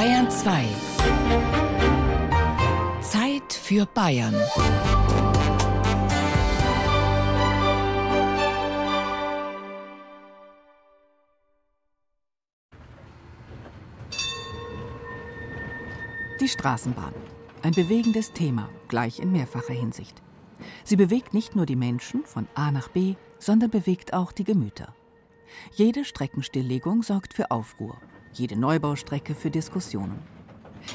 Bayern 2. Zeit für Bayern. Die Straßenbahn. Ein bewegendes Thema, gleich in mehrfacher Hinsicht. Sie bewegt nicht nur die Menschen von A nach B, sondern bewegt auch die Gemüter. Jede Streckenstilllegung sorgt für Aufruhr, jede Neubaustrecke für Diskussionen.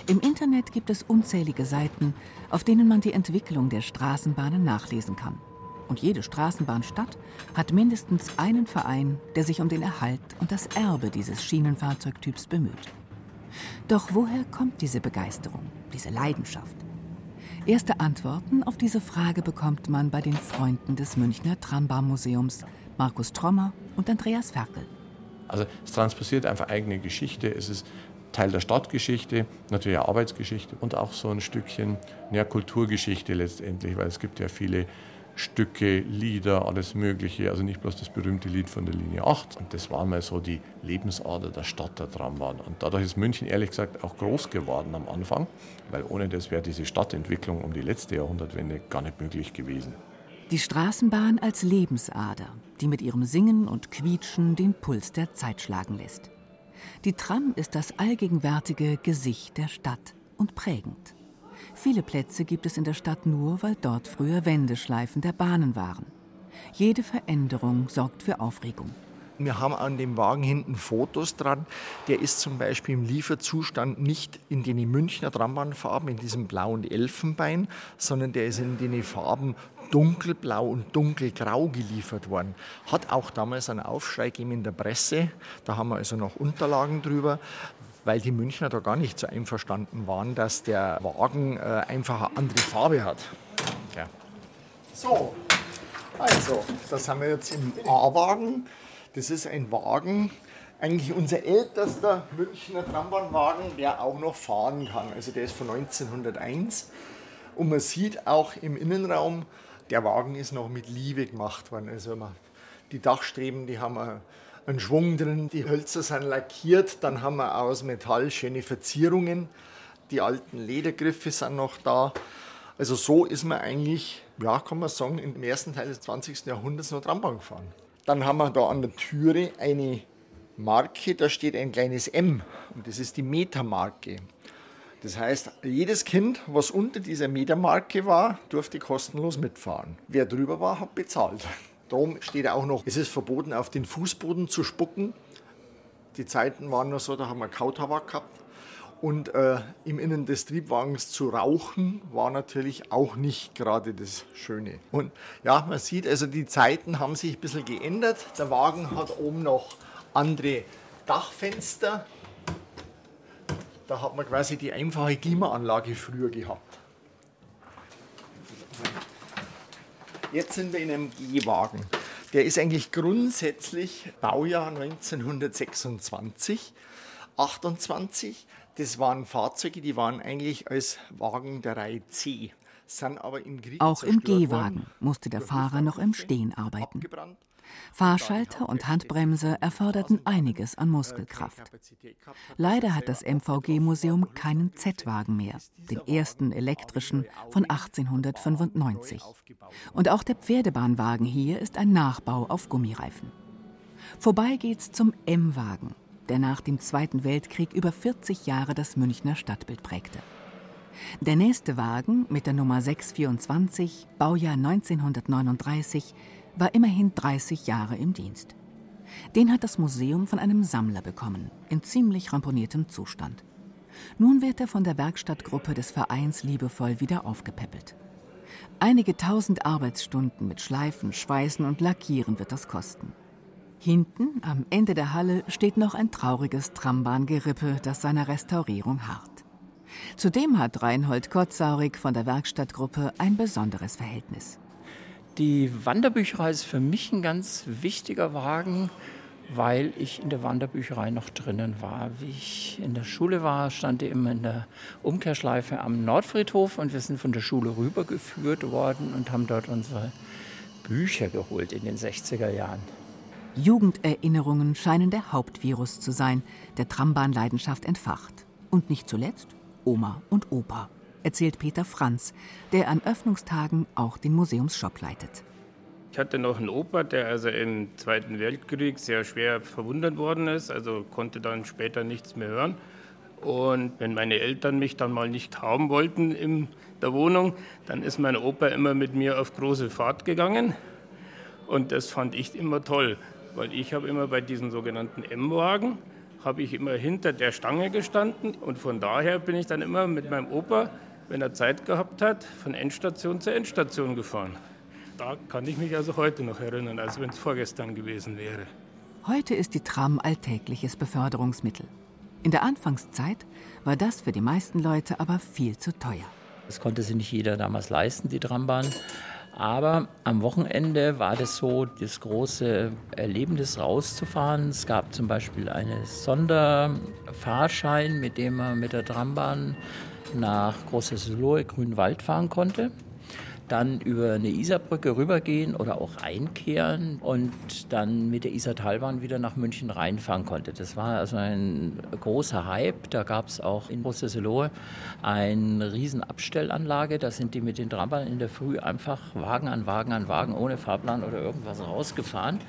Im Internet gibt es unzählige Seiten, auf denen man die Entwicklung der Straßenbahnen nachlesen kann. Und jede Straßenbahnstadt hat mindestens einen Verein, der sich um den Erhalt und das Erbe dieses Schienenfahrzeugtyps bemüht. Doch woher kommt diese Begeisterung, diese Leidenschaft? Erste Antworten auf diese Frage bekommt man bei den Freunden des Münchner Trambahnmuseums, Markus Trommer und Andreas Ferkel. Also es transportiert einfach eigene Geschichte. Es ist Teil der Stadtgeschichte, natürlich auch Arbeitsgeschichte und auch so ein Stückchen ja, Kulturgeschichte letztendlich, weil es gibt ja viele Stücke, Lieder, alles Mögliche. Also nicht bloß das berühmte Lied von der Linie 8. Und das war mal so die Lebensader der Stadt der Trambahn. Und dadurch ist München ehrlich gesagt auch groß geworden am Anfang, weil ohne das wäre diese Stadtentwicklung um die letzte Jahrhundertwende gar nicht möglich gewesen. Die Straßenbahn als Lebensader, die mit ihrem Singen und Quietschen den Puls der Zeit schlagen lässt. Die Tram ist das allgegenwärtige Gesicht der Stadt und prägend. Viele Plätze gibt es in der Stadt nur, weil dort früher Wendeschleifen der Bahnen waren. Jede Veränderung sorgt für Aufregung. Wir haben an dem Wagen hinten Fotos dran. Der ist zum Beispiel im Lieferzustand nicht in den Münchner Trambahnfarben, in diesem blauen Elfenbein, sondern der ist in den Farben dunkelblau und dunkelgrau geliefert worden. Hat auch damals einen Aufschrei gegeben in der Presse. Da haben wir also noch Unterlagen drüber weil die Münchner da gar nicht so einverstanden waren, dass der Wagen äh, einfach eine andere Farbe hat. Ja. So, also, das haben wir jetzt im A-Wagen. Das ist ein Wagen, eigentlich unser ältester Münchner Trambahnwagen, der auch noch fahren kann. Also der ist von 1901. Und man sieht auch im Innenraum, der Wagen ist noch mit Liebe gemacht worden. Also die Dachstreben, die haben einen Schwung drin. Die Hölzer sind lackiert, dann haben wir aus Metall schöne Verzierungen. Die alten Ledergriffe sind noch da. Also so ist man eigentlich, ja, kann man sagen, im ersten Teil des 20. Jahrhunderts noch Trambahn gefahren. Dann haben wir da an der Türe eine Marke, da steht ein kleines M und das ist die Metermarke. Das heißt, jedes Kind, was unter dieser Metermarke war, durfte kostenlos mitfahren. Wer drüber war, hat bezahlt. Darum steht auch noch, es ist verboten, auf den Fußboden zu spucken. Die Zeiten waren noch so, da haben wir Kautabak gehabt. Und äh, im Innen des Triebwagens zu rauchen war natürlich auch nicht gerade das Schöne. Und ja, man sieht, also die Zeiten haben sich ein bisschen geändert. Der Wagen hat oben noch andere Dachfenster. Da hat man quasi die einfache Klimaanlage früher gehabt. Jetzt sind wir in einem G-Wagen. Der ist eigentlich grundsätzlich Baujahr 1926, 28. Das waren Fahrzeuge, die waren eigentlich als Wagen der Reihe C. Im Auch im G-Wagen musste der Fahrer noch im Stehen arbeiten. Fahrschalter und Handbremse erforderten einiges an Muskelkraft. Leider hat das MVG-Museum keinen Z-Wagen mehr, den ersten elektrischen von 1895. Und auch der Pferdebahnwagen hier ist ein Nachbau auf Gummireifen. Vorbei geht's zum M-Wagen, der nach dem Zweiten Weltkrieg über 40 Jahre das Münchner Stadtbild prägte. Der nächste Wagen mit der Nummer 624, Baujahr 1939, war immerhin 30 Jahre im Dienst. Den hat das Museum von einem Sammler bekommen, in ziemlich ramponiertem Zustand. Nun wird er von der Werkstattgruppe des Vereins liebevoll wieder aufgepäppelt. Einige tausend Arbeitsstunden mit Schleifen, Schweißen und Lackieren wird das kosten. Hinten, am Ende der Halle, steht noch ein trauriges Trambahngerippe, das seiner Restaurierung harrt. Zudem hat Reinhold Kottsaurig von der Werkstattgruppe ein besonderes Verhältnis. Die Wanderbücherei ist für mich ein ganz wichtiger Wagen, weil ich in der Wanderbücherei noch drinnen war. Wie ich in der Schule war, stand ich immer in der Umkehrschleife am Nordfriedhof und wir sind von der Schule rübergeführt worden und haben dort unsere Bücher geholt in den 60er Jahren. Jugenderinnerungen scheinen der Hauptvirus zu sein, der Trambahnleidenschaft entfacht. Und nicht zuletzt Oma und Opa, erzählt Peter Franz, der an Öffnungstagen auch den Museumsshop leitet. Ich hatte noch einen Opa, der also im Zweiten Weltkrieg sehr schwer verwundet worden ist, also konnte dann später nichts mehr hören. Und wenn meine Eltern mich dann mal nicht haben wollten in der Wohnung, dann ist mein Opa immer mit mir auf große Fahrt gegangen. Und das fand ich immer toll, weil ich habe immer bei diesen sogenannten M-Wagen, habe ich immer hinter der Stange gestanden. Und von daher bin ich dann immer mit meinem Opa, wenn er Zeit gehabt hat, von Endstation zu Endstation gefahren. Da kann ich mich also heute noch erinnern, als wenn es vorgestern gewesen wäre. Heute ist die Tram alltägliches Beförderungsmittel. In der Anfangszeit war das für die meisten Leute aber viel zu teuer. Das konnte sich nicht jeder damals leisten, die Trambahn. Aber am Wochenende war das so das große Erlebnis rauszufahren. Es gab zum Beispiel einen Sonderfahrschein, mit dem man mit der Trambahn nach Großeslohe Grünwald fahren konnte dann über eine Isarbrücke rübergehen oder auch einkehren und dann mit der Isartalbahn wieder nach München reinfahren konnte. Das war also ein großer Hype. Da gab es auch in Brüssel-Lohe eine riesen Abstellanlage. Da sind die mit den Trambahnen in der Früh einfach Wagen an Wagen an Wagen ohne Fahrplan oder irgendwas rausgefahren,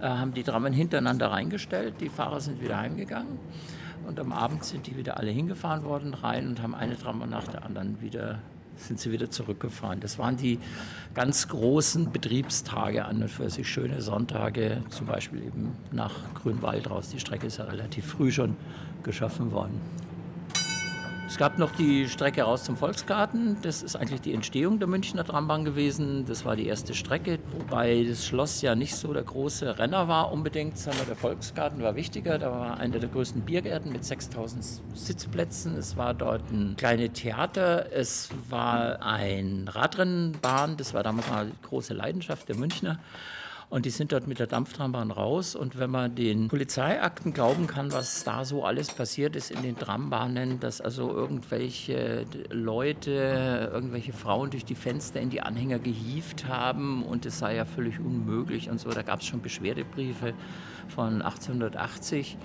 äh, haben die Trambahnen hintereinander reingestellt. Die Fahrer sind wieder heimgegangen. Und am Abend sind die wieder alle hingefahren worden rein und haben eine Trambahn nach der anderen wieder sind sie wieder zurückgefahren. Das waren die ganz großen Betriebstage an und für sich schöne Sonntage, zum Beispiel eben nach Grünwald raus. Die Strecke ist ja relativ früh schon geschaffen worden. Es gab noch die Strecke raus zum Volksgarten. Das ist eigentlich die Entstehung der Münchner Trambahn gewesen. Das war die erste Strecke, wobei das Schloss ja nicht so der große Renner war unbedingt, sondern der Volksgarten war wichtiger. Da war einer der größten Biergärten mit 6000 Sitzplätzen. Es war dort ein kleines Theater. Es war ein Radrennbahn. Das war damals mal die große Leidenschaft der Münchner. Und die sind dort mit der Dampftrambahn raus. Und wenn man den Polizeiakten glauben kann, was da so alles passiert ist in den Trambahnen, dass also irgendwelche Leute, irgendwelche Frauen durch die Fenster in die Anhänger gehievt haben und es sei ja völlig unmöglich und so. Da gab es schon Beschwerdebriefe von 1880.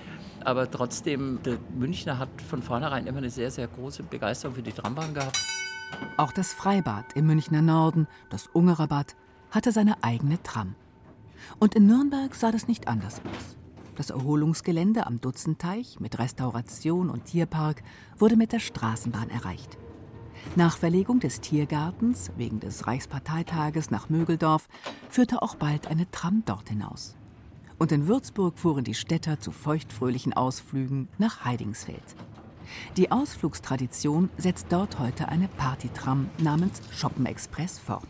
Aber trotzdem, der Münchner hat von vornherein immer eine sehr, sehr große Begeisterung für die Trambahn gehabt. Auch das Freibad im Münchner Norden, das Ungererbad, hatte seine eigene Tram. Und in Nürnberg sah das nicht anders aus. Das Erholungsgelände am Dutzendteich mit Restauration und Tierpark wurde mit der Straßenbahn erreicht. Nach Verlegung des Tiergartens wegen des Reichsparteitages nach Mögeldorf führte auch bald eine Tram dort hinaus. Und in Würzburg fuhren die Städter zu feuchtfröhlichen Ausflügen nach Heidingsfeld. Die Ausflugstradition setzt dort heute eine Partytram namens Shoppen Express fort.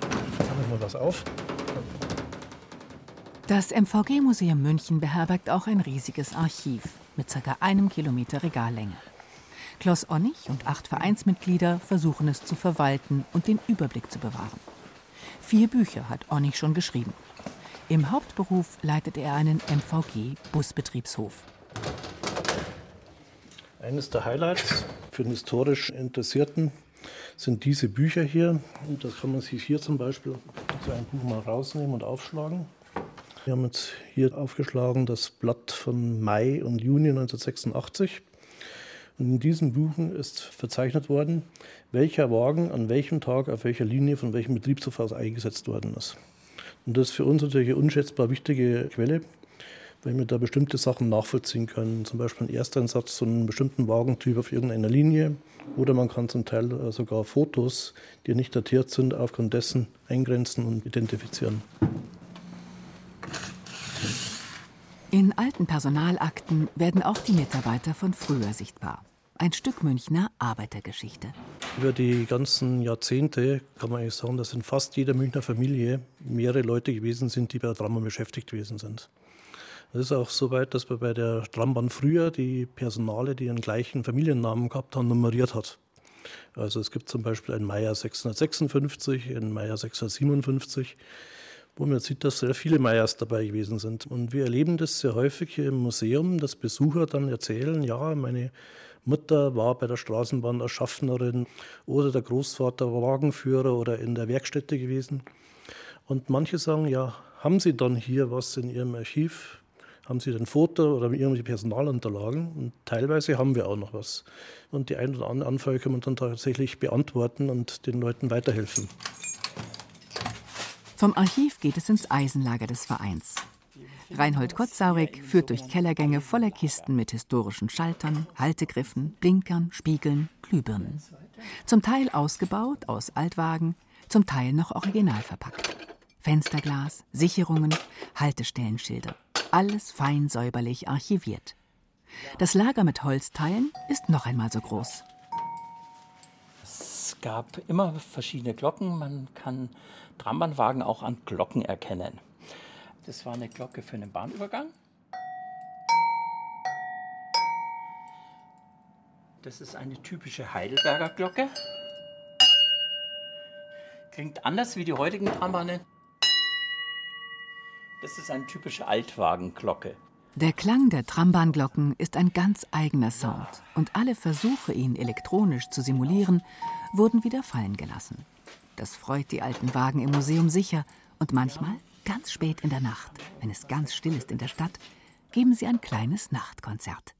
Machen wir was auf. Das MVG-Museum München beherbergt auch ein riesiges Archiv mit ca. einem Kilometer Regallänge. Klaus Onnig und acht Vereinsmitglieder versuchen es zu verwalten und den Überblick zu bewahren. Vier Bücher hat Onnig schon geschrieben. Im Hauptberuf leitet er einen MVG-Busbetriebshof. Eines der Highlights für den historisch Interessierten sind diese Bücher hier. Und das kann man sich hier zum Beispiel so ein Buch mal rausnehmen und aufschlagen. Wir haben jetzt hier aufgeschlagen das Blatt von Mai und Juni 1986. Und in diesen Buchen ist verzeichnet worden, welcher Wagen an welchem Tag auf welcher Linie von welchem Betriebshof aus eingesetzt worden ist. Und das ist für uns natürlich eine unschätzbar wichtige Quelle, weil wir da bestimmte Sachen nachvollziehen können. Zum Beispiel ein Ersteinsatz zu einem bestimmten Wagentyp auf irgendeiner Linie. Oder man kann zum Teil sogar Fotos, die nicht datiert sind, aufgrund dessen eingrenzen und identifizieren. In alten Personalakten werden auch die Mitarbeiter von früher sichtbar. Ein Stück Münchner Arbeitergeschichte. Über die ganzen Jahrzehnte kann man eigentlich sagen, dass in fast jeder Münchner Familie mehrere Leute gewesen sind, die bei der Trambahn beschäftigt gewesen sind. Es ist auch so weit, dass man bei der Trambahn früher die Personale, die ihren gleichen Familiennamen gehabt haben, nummeriert hat. Also es gibt zum Beispiel einen Meier 656, einen Meier 657 wo man sieht, dass sehr viele Meyers dabei gewesen sind. Und wir erleben das sehr häufig hier im Museum, dass Besucher dann erzählen, ja, meine Mutter war bei der Straßenbahn als Schaffnerin oder der Großvater Wagenführer oder in der Werkstätte gewesen. Und manche sagen, ja, haben Sie dann hier was in Ihrem Archiv, haben sie ein Foto oder irgendwelche Personalunterlagen und teilweise haben wir auch noch was. Und die ein oder andere Anfrage können wir dann tatsächlich beantworten und den Leuten weiterhelfen. Vom Archiv geht es ins Eisenlager des Vereins. Reinhold Kotzaurig führt durch Kellergänge voller Kisten mit historischen Schaltern, Haltegriffen, Blinkern, Spiegeln, Glühbirnen. Zum Teil ausgebaut aus Altwagen, zum Teil noch original verpackt. Fensterglas, Sicherungen, Haltestellenschilder. Alles fein säuberlich archiviert. Das Lager mit Holzteilen ist noch einmal so groß. Gab immer verschiedene Glocken. Man kann Trambahnwagen auch an Glocken erkennen. Das war eine Glocke für einen Bahnübergang. Das ist eine typische Heidelberger Glocke. Klingt anders wie die heutigen Trambahnen. Das ist eine typische Altwagenglocke. Der Klang der Trambahnglocken ist ein ganz eigener Sound und alle Versuche, ihn elektronisch zu simulieren, wurden wieder fallen gelassen. Das freut die alten Wagen im Museum sicher und manchmal Ganz spät in der Nacht, wenn es ganz still ist in der Stadt, geben sie ein kleines Nachtkonzert.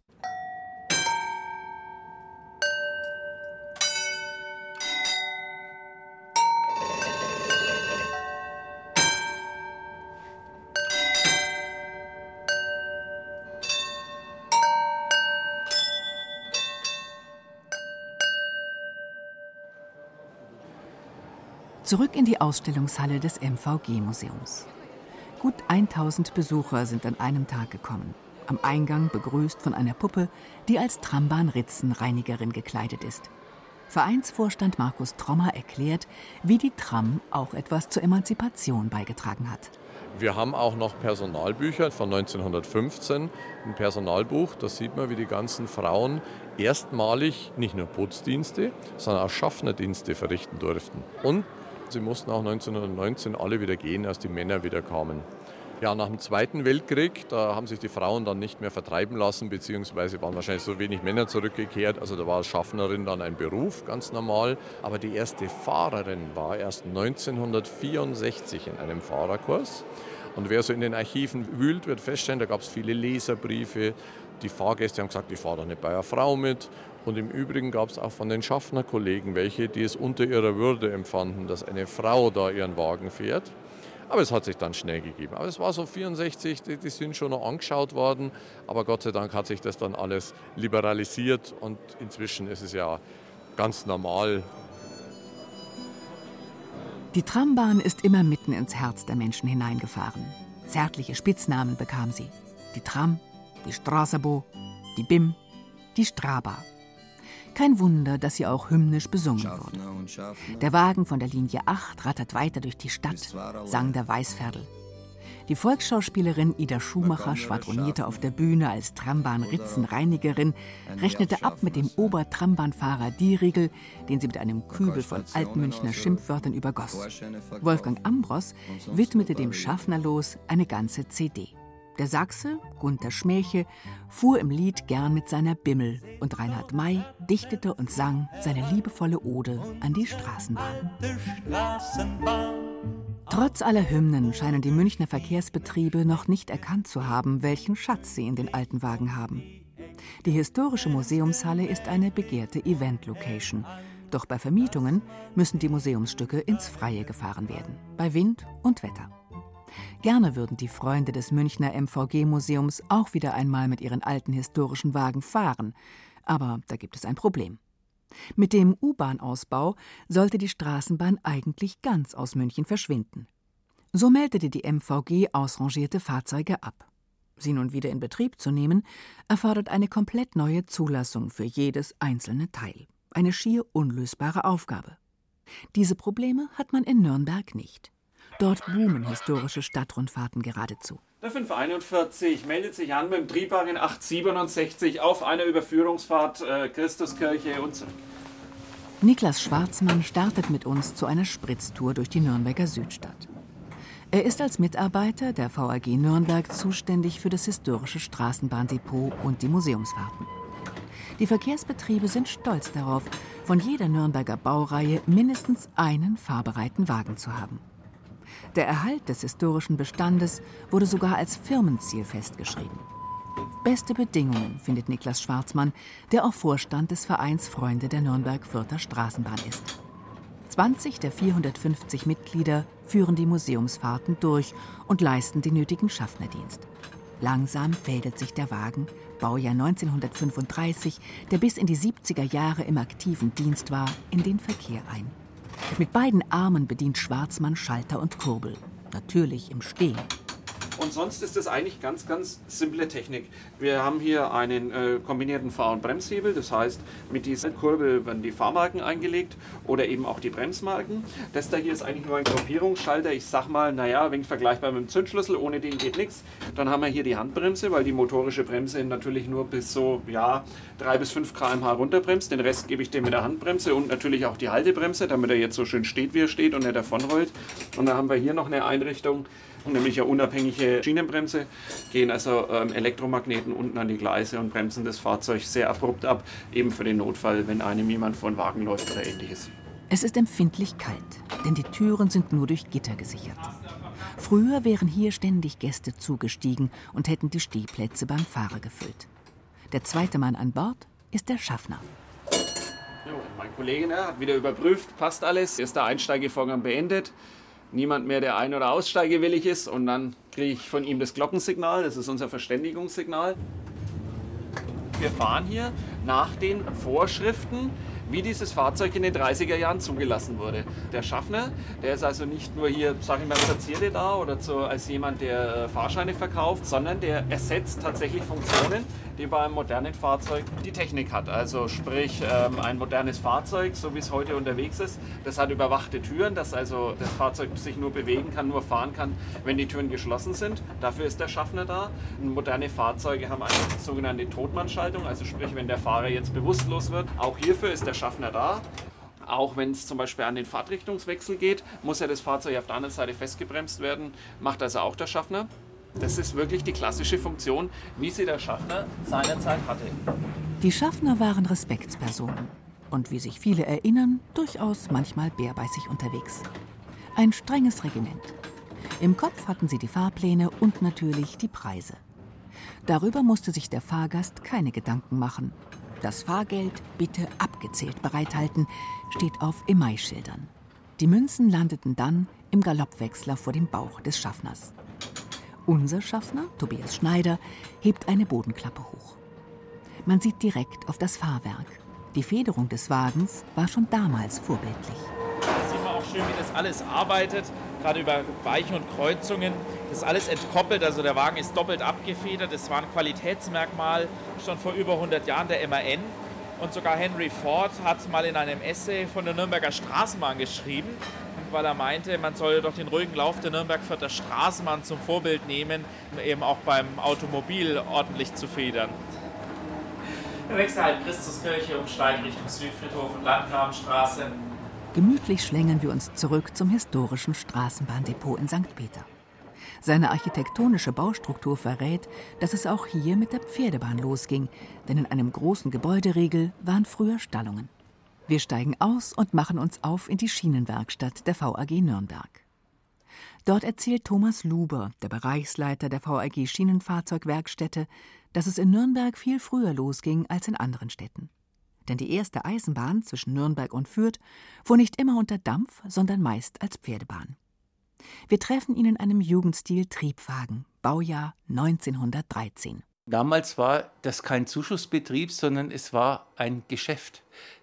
Zurück in die Ausstellungshalle des MVG-Museums. Gut 1000 Besucher sind an einem Tag gekommen. Am Eingang begrüßt von einer Puppe, die als Trambahn-Ritzenreinigerin gekleidet ist. Vereinsvorstand Markus Trommer erklärt, wie die Tram auch etwas zur Emanzipation beigetragen hat. Wir haben auch noch Personalbücher von 1915, ein Personalbuch. Da sieht man, wie die ganzen Frauen erstmalig nicht nur Putzdienste, sondern auch Schaffnerdienste verrichten durften. Und Sie mussten auch 1919 alle wieder gehen, als die Männer wieder kamen. Ja, nach dem Zweiten Weltkrieg, da haben sich die Frauen dann nicht mehr vertreiben lassen, beziehungsweise waren wahrscheinlich so wenig Männer zurückgekehrt. Also da war Schaffnerin dann ein Beruf, ganz normal. Aber die erste Fahrerin war erst 1964 in einem Fahrerkurs. Und wer so in den Archiven wühlt, wird feststellen, da gab es viele Leserbriefe. Die Fahrgäste haben gesagt, ich fahre da nicht bei einer Frau mit. Und im Übrigen gab es auch von den Schaffnerkollegen welche, die es unter ihrer Würde empfanden, dass eine Frau da ihren Wagen fährt. Aber es hat sich dann schnell gegeben. Aber es war so 64, die, die, sind schon noch angeschaut worden. Aber Gott sei Dank hat sich das dann alles liberalisiert und inzwischen ist es ja ganz normal. Die Trambahn ist immer mitten ins Herz der Menschen hineingefahren. Zärtliche Spitznamen bekam sie. Die Tram, die Straßebo, die BIM, die Straba. Kein Wunder, dass sie auch hymnisch besungen wurde. Der Wagen von der Linie 8 rattert weiter durch die Stadt, sang der Weißferdel. Die Volksschauspielerin Ida Schumacher schwadronierte auf der Bühne als Trambahn-Ritzenreinigerin, rechnete ab mit dem Obertrambahnfahrer Dieriegel, den sie mit einem Kübel von Altmünchner Schimpfwörtern übergoss. Wolfgang Ambros widmete dem Schaffnerlos eine ganze CD. Der Sachse, Gunther Schmäche, fuhr im Lied gern mit seiner Bimmel und Reinhard May dichtete und sang seine liebevolle Ode an die Straßenbahn. Trotz aller Hymnen scheinen die Münchner Verkehrsbetriebe noch nicht erkannt zu haben, welchen Schatz sie in den alten Wagen haben. Die historische Museumshalle ist eine begehrte Event-Location. Doch bei Vermietungen müssen die Museumsstücke ins Freie gefahren werden, bei Wind und Wetter. Gerne würden die Freunde des Münchner MVG-Museums auch wieder einmal mit ihren alten historischen Wagen fahren. Aber da gibt es ein Problem. Mit dem U-Bahn-Ausbau sollte die Straßenbahn eigentlich ganz aus München verschwinden. So meldete die MVG ausrangierte Fahrzeuge ab. Sie nun wieder in Betrieb zu nehmen, erfordert eine komplett neue Zulassung für jedes einzelne Teil. Eine schier unlösbare Aufgabe. Diese Probleme hat man in Nürnberg nicht. Dort boomen historische Stadtrundfahrten geradezu. Der 541 meldet sich an mit dem Triebwagen 867 auf einer Überführungsfahrt äh, Christuskirche und zurück. Niklas Schwarzmann startet mit uns zu einer Spritztour durch die Nürnberger Südstadt. Er ist als Mitarbeiter der VAG Nürnberg zuständig für das historische Straßenbahndepot und die Museumsfahrten. Die Verkehrsbetriebe sind stolz darauf, von jeder Nürnberger Baureihe mindestens einen fahrbereiten Wagen zu haben. Der Erhalt des historischen Bestandes wurde sogar als Firmenziel festgeschrieben. Beste Bedingungen findet Niklas Schwarzmann, der auch Vorstand des Vereins Freunde der Nürnberg-Fürther Straßenbahn ist. 20 der 450 Mitglieder führen die Museumsfahrten durch und leisten den nötigen Schaffnerdienst. Langsam fädelt sich der Wagen, Baujahr 1935, der bis in die 70er Jahre im aktiven Dienst war, in den Verkehr ein. Mit beiden Armen bedient Schwarzmann Schalter und Kurbel, natürlich im Stehen. Und sonst ist es eigentlich ganz, ganz simple Technik. Wir haben hier einen äh, kombinierten Fahr- und Bremshebel. Das heißt, mit dieser Kurbel werden die Fahrmarken eingelegt oder eben auch die Bremsmarken. Das da hier ist eigentlich nur ein Gruppierungsschalter. Ich sag mal, naja, wenig vergleichbar mit dem Zündschlüssel. Ohne den geht nichts. Dann haben wir hier die Handbremse, weil die motorische Bremse natürlich nur bis so, ja, 3 bis 5 km/h runterbremst. Den Rest gebe ich dem mit der Handbremse und natürlich auch die Haltebremse, damit er jetzt so schön steht, wie er steht und nicht davonrollt. Und dann haben wir hier noch eine Einrichtung, nämlich eine unabhängige Schienenbremse, gehen also ähm, Elektromagneten unten an die Gleise und bremsen das Fahrzeug sehr abrupt ab, eben für den Notfall, wenn einem jemand vor den Wagen läuft oder ähnliches. Es ist empfindlich kalt, denn die Türen sind nur durch Gitter gesichert. Früher wären hier ständig Gäste zugestiegen und hätten die Stehplätze beim Fahrer gefüllt. Der zweite Mann an Bord ist der Schaffner. Jo, mein Kollege ne, hat wieder überprüft, passt alles, ist der Einsteigevorgang beendet niemand mehr, der ein- oder aussteigewillig ist. Und dann kriege ich von ihm das Glockensignal, das ist unser Verständigungssignal. Wir fahren hier nach den Vorschriften wie dieses Fahrzeug in den 30er Jahren zugelassen wurde. Der Schaffner, der ist also nicht nur hier, sag ich mal, Zierde da oder so als jemand, der Fahrscheine verkauft, sondern der ersetzt tatsächlich Funktionen, die bei einem modernen Fahrzeug die Technik hat. Also sprich ähm, ein modernes Fahrzeug, so wie es heute unterwegs ist, das hat überwachte Türen, dass also das Fahrzeug sich nur bewegen kann, nur fahren kann, wenn die Türen geschlossen sind. Dafür ist der Schaffner da. Moderne Fahrzeuge haben eine sogenannte Totmannschaltung, also sprich, wenn der Fahrer jetzt bewusstlos wird. Auch hierfür ist der Schaffner da. Auch wenn es zum Beispiel an den Fahrtrichtungswechsel geht, muss ja das Fahrzeug auf der anderen Seite festgebremst werden, macht also auch der Schaffner. Das ist wirklich die klassische Funktion, wie sie der Schaffner seinerzeit hatte. Die Schaffner waren Respektspersonen und wie sich viele erinnern, durchaus manchmal bärbeißig unterwegs. Ein strenges Regiment. Im Kopf hatten sie die Fahrpläne und natürlich die Preise. Darüber musste sich der Fahrgast keine Gedanken machen. Das Fahrgeld bitte abgezählt bereithalten, steht auf Emailschildern. Die Münzen landeten dann im Galoppwechsler vor dem Bauch des Schaffners. Unser Schaffner, Tobias Schneider, hebt eine Bodenklappe hoch. Man sieht direkt auf das Fahrwerk. Die Federung des Wagens war schon damals vorbildlich. Da sieht man auch schön, wie das alles arbeitet, gerade über Weichen und Kreuzungen. Das ist alles entkoppelt, also der Wagen ist doppelt abgefedert. Das war ein Qualitätsmerkmal schon vor über 100 Jahren der MAN. Und sogar Henry Ford hat mal in einem Essay von der Nürnberger Straßenbahn geschrieben, weil er meinte, man solle doch den ruhigen Lauf der Nürnberg-Vierter Straßenbahn zum Vorbild nehmen, um eben auch beim Automobil ordentlich zu federn. Der Wechsel halt Christuskirche umsteigt Richtung Südfriedhof und Landgrabenstraße. Gemütlich schlängeln wir uns zurück zum historischen Straßenbahndepot in St. Peter. Seine architektonische Baustruktur verrät, dass es auch hier mit der Pferdebahn losging, denn in einem großen Gebäuderiegel waren früher Stallungen. Wir steigen aus und machen uns auf in die Schienenwerkstatt der VAG Nürnberg. Dort erzählt Thomas Luber, der Bereichsleiter der VAG Schienenfahrzeugwerkstätte, dass es in Nürnberg viel früher losging als in anderen Städten. Denn die erste Eisenbahn zwischen Nürnberg und Fürth fuhr nicht immer unter Dampf, sondern meist als Pferdebahn. Wir treffen ihn in einem Jugendstil Triebwagen, Baujahr 1913. Damals war das kein Zuschussbetrieb, sondern es war ein Geschäft.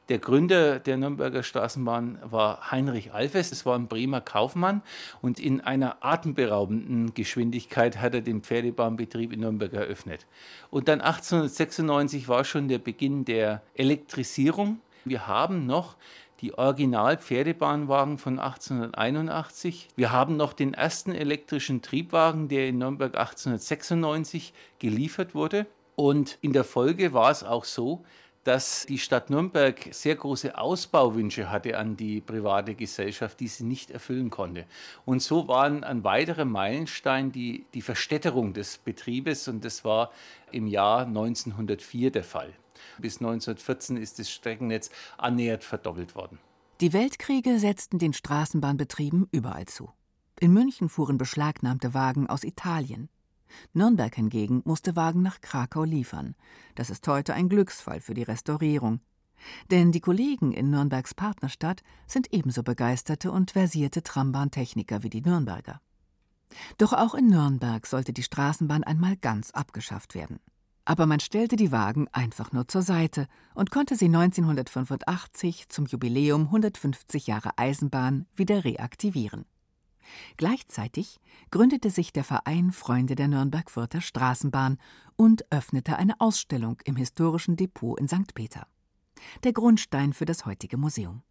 Der Gründer der Nürnberger Straßenbahn war Heinrich Alves. Es war ein Bremer Kaufmann und in einer atemberaubenden Geschwindigkeit hat er den Pferdebahnbetrieb in Nürnberg eröffnet. Und dann 1896 war schon der Beginn der Elektrisierung. Wir haben noch die Original-Pferdebahnwagen von 1881. Wir haben noch den ersten elektrischen Triebwagen, der in Nürnberg 1896 geliefert wurde. Und in der Folge war es auch so, dass die Stadt Nürnberg sehr große Ausbauwünsche hatte an die private Gesellschaft, die sie nicht erfüllen konnte. Und so war ein weiterer Meilenstein die, die Verstädterung des Betriebes und das war im Jahr 1904 der Fall. Bis 1914 ist das Streckennetz annähernd verdoppelt worden. Die Weltkriege setzten den Straßenbahnbetrieben überall zu. In München fuhren beschlagnahmte Wagen aus Italien. Nürnberg hingegen musste Wagen nach Krakau liefern. Das ist heute ein Glücksfall für die Restaurierung. Denn die Kollegen in Nürnbergs Partnerstadt sind ebenso begeisterte und versierte Trambahntechniker wie die Nürnberger. Doch auch in Nürnberg sollte die Straßenbahn einmal ganz abgeschafft werden. Aber man stellte die Wagen einfach nur zur Seite und konnte sie 1985 zum Jubiläum 150 Jahre Eisenbahn wieder reaktivieren. Gleichzeitig gründete sich der Verein Freunde der Nürnberg-Fürther Straßenbahn und öffnete eine Ausstellung im historischen Depot in St. Peter. Der Grundstein für das heutige Museum.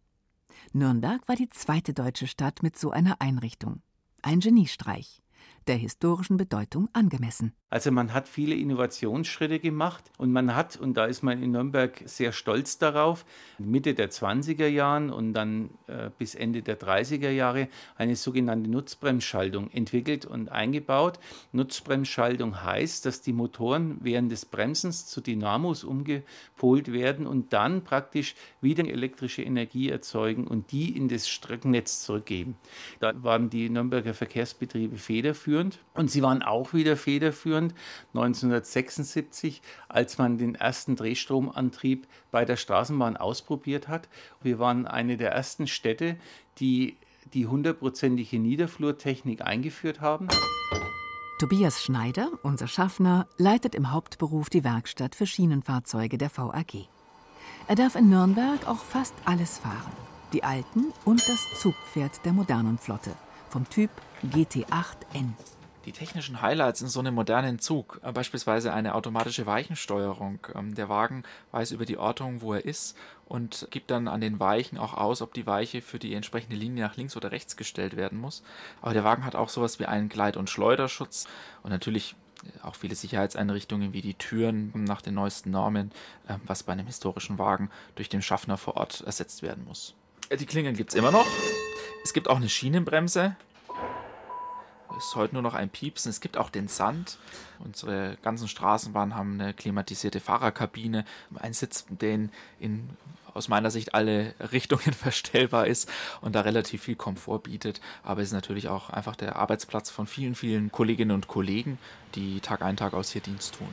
Nürnberg war die zweite deutsche Stadt mit so einer Einrichtung. Ein Geniestreich der historischen Bedeutung angemessen. Also man hat viele Innovationsschritte gemacht und man hat, und da ist man in Nürnberg sehr stolz darauf, Mitte der 20er Jahren und dann äh, bis Ende der 30er Jahre eine sogenannte Nutzbremsschaltung entwickelt und eingebaut. Nutzbremsschaltung heißt, dass die Motoren während des Bremsens zu Dynamos umgepolt werden und dann praktisch wieder elektrische Energie erzeugen und die in das Streckennetz zurückgeben. Da waren die Nürnberger Verkehrsbetriebe federführend und sie waren auch wieder federführend federführend 1976, als man den ersten Drehstromantrieb bei der Straßenbahn ausprobiert hat. Wir waren eine der ersten Städte, die die hundertprozentige Niederflurtechnik eingeführt haben. Tobias Schneider, unser Schaffner, leitet im Hauptberuf die Werkstatt für Schienenfahrzeuge der VAG. Er darf in Nürnberg auch fast alles fahren. Die alten und das Zugpferd der modernen Flotte vom Typ GT8N die technischen Highlights in so einem modernen Zug, äh, beispielsweise eine automatische Weichensteuerung. Ähm, der Wagen weiß über die Ortung, wo er ist und gibt dann an den Weichen auch aus, ob die Weiche für die entsprechende Linie nach links oder rechts gestellt werden muss. Aber der Wagen hat auch sowas wie einen Gleit- und Schleuderschutz und natürlich äh, auch viele Sicherheitseinrichtungen wie die Türen nach den neuesten Normen, äh, was bei einem historischen Wagen durch den Schaffner vor Ort ersetzt werden muss. Die Klingen gibt es immer noch. Es gibt auch eine Schienenbremse, ist heute nur noch ein Piepsen. Es gibt auch den Sand. Unsere ganzen Straßenbahnen haben eine klimatisierte Fahrerkabine, ein Sitz, der in aus meiner Sicht alle Richtungen verstellbar ist und da relativ viel Komfort bietet. Aber es ist natürlich auch einfach der Arbeitsplatz von vielen, vielen Kolleginnen und Kollegen, die Tag ein, Tag aus hier Dienst tun.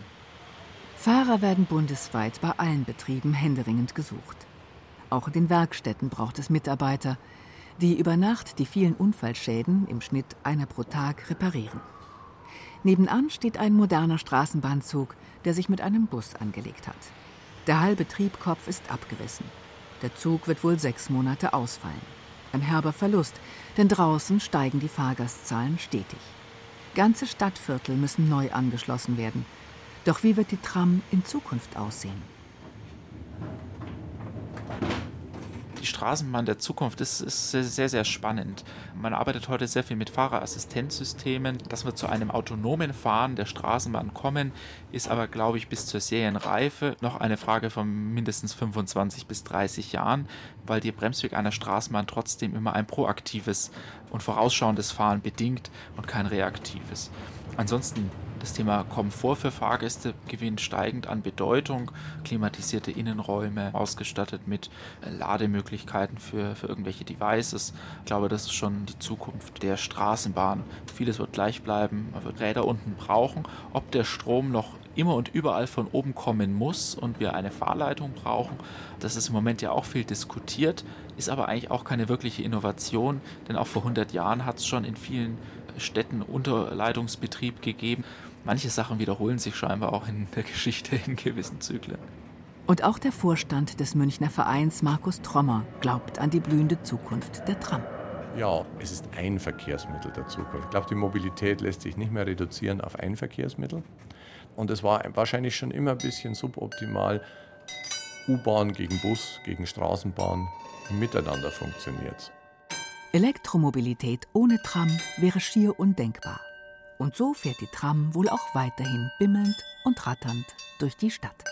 Fahrer werden bundesweit bei allen Betrieben händeringend gesucht. Auch in den Werkstätten braucht es Mitarbeiter, die über Nacht die vielen Unfallschäden, im Schnitt einer pro Tag, reparieren. Nebenan steht ein moderner Straßenbahnzug, der sich mit einem Bus angelegt hat. Der halbe Triebkopf ist abgerissen. Der Zug wird wohl sechs Monate ausfallen. Ein herber Verlust, denn draußen steigen die Fahrgastzahlen stetig. Ganze Stadtviertel müssen neu angeschlossen werden. Doch wie wird die Tram in Zukunft aussehen? Straßenbahn der Zukunft ist, ist sehr, sehr spannend. Man arbeitet heute sehr viel mit Fahrerassistenzsystemen. Dass wir zu einem autonomen Fahren der Straßenbahn kommen, ist aber, glaube ich, bis zur Serienreife noch eine Frage von mindestens 25 bis 30 Jahren, weil der Bremsweg einer Straßenbahn trotzdem immer ein proaktives und vorausschauendes Fahren bedingt und kein reaktives. Ansonsten das Thema Komfort für Fahrgäste gewinnt steigend an Bedeutung. Klimatisierte Innenräume, ausgestattet mit äh, Lademöglichkeiten für, für irgendwelche Devices. Ich glaube, das ist schon die Zukunft der Straßenbahn. Vieles wird gleich bleiben. Man wird Räder unten brauchen. Ob der Strom noch immer und überall von oben kommen muss und wir eine Fahrleitung brauchen, das ist im Moment ja auch viel diskutiert, ist aber eigentlich auch keine wirkliche Innovation, denn auch vor 100 Jahren hat es schon in vielen Städten Unterleitungsbetrieb gegeben. Manche Sachen wiederholen sich scheinbar auch in der Geschichte in gewissen Zyklen. Und auch der Vorstand des Münchner Vereins Markus Trommer glaubt an die blühende Zukunft der Tram. Ja, es ist ein Verkehrsmittel der Zukunft. Ich glaube, die Mobilität lässt sich nicht mehr reduzieren auf ein Verkehrsmittel. Und es war wahrscheinlich schon immer ein bisschen suboptimal, U-Bahn gegen Bus, gegen Straßenbahn miteinander funktioniert. Elektromobilität ohne Tram wäre schier undenkbar. Und so fährt die Tram wohl auch weiterhin bimmelnd und ratternd durch die Stadt.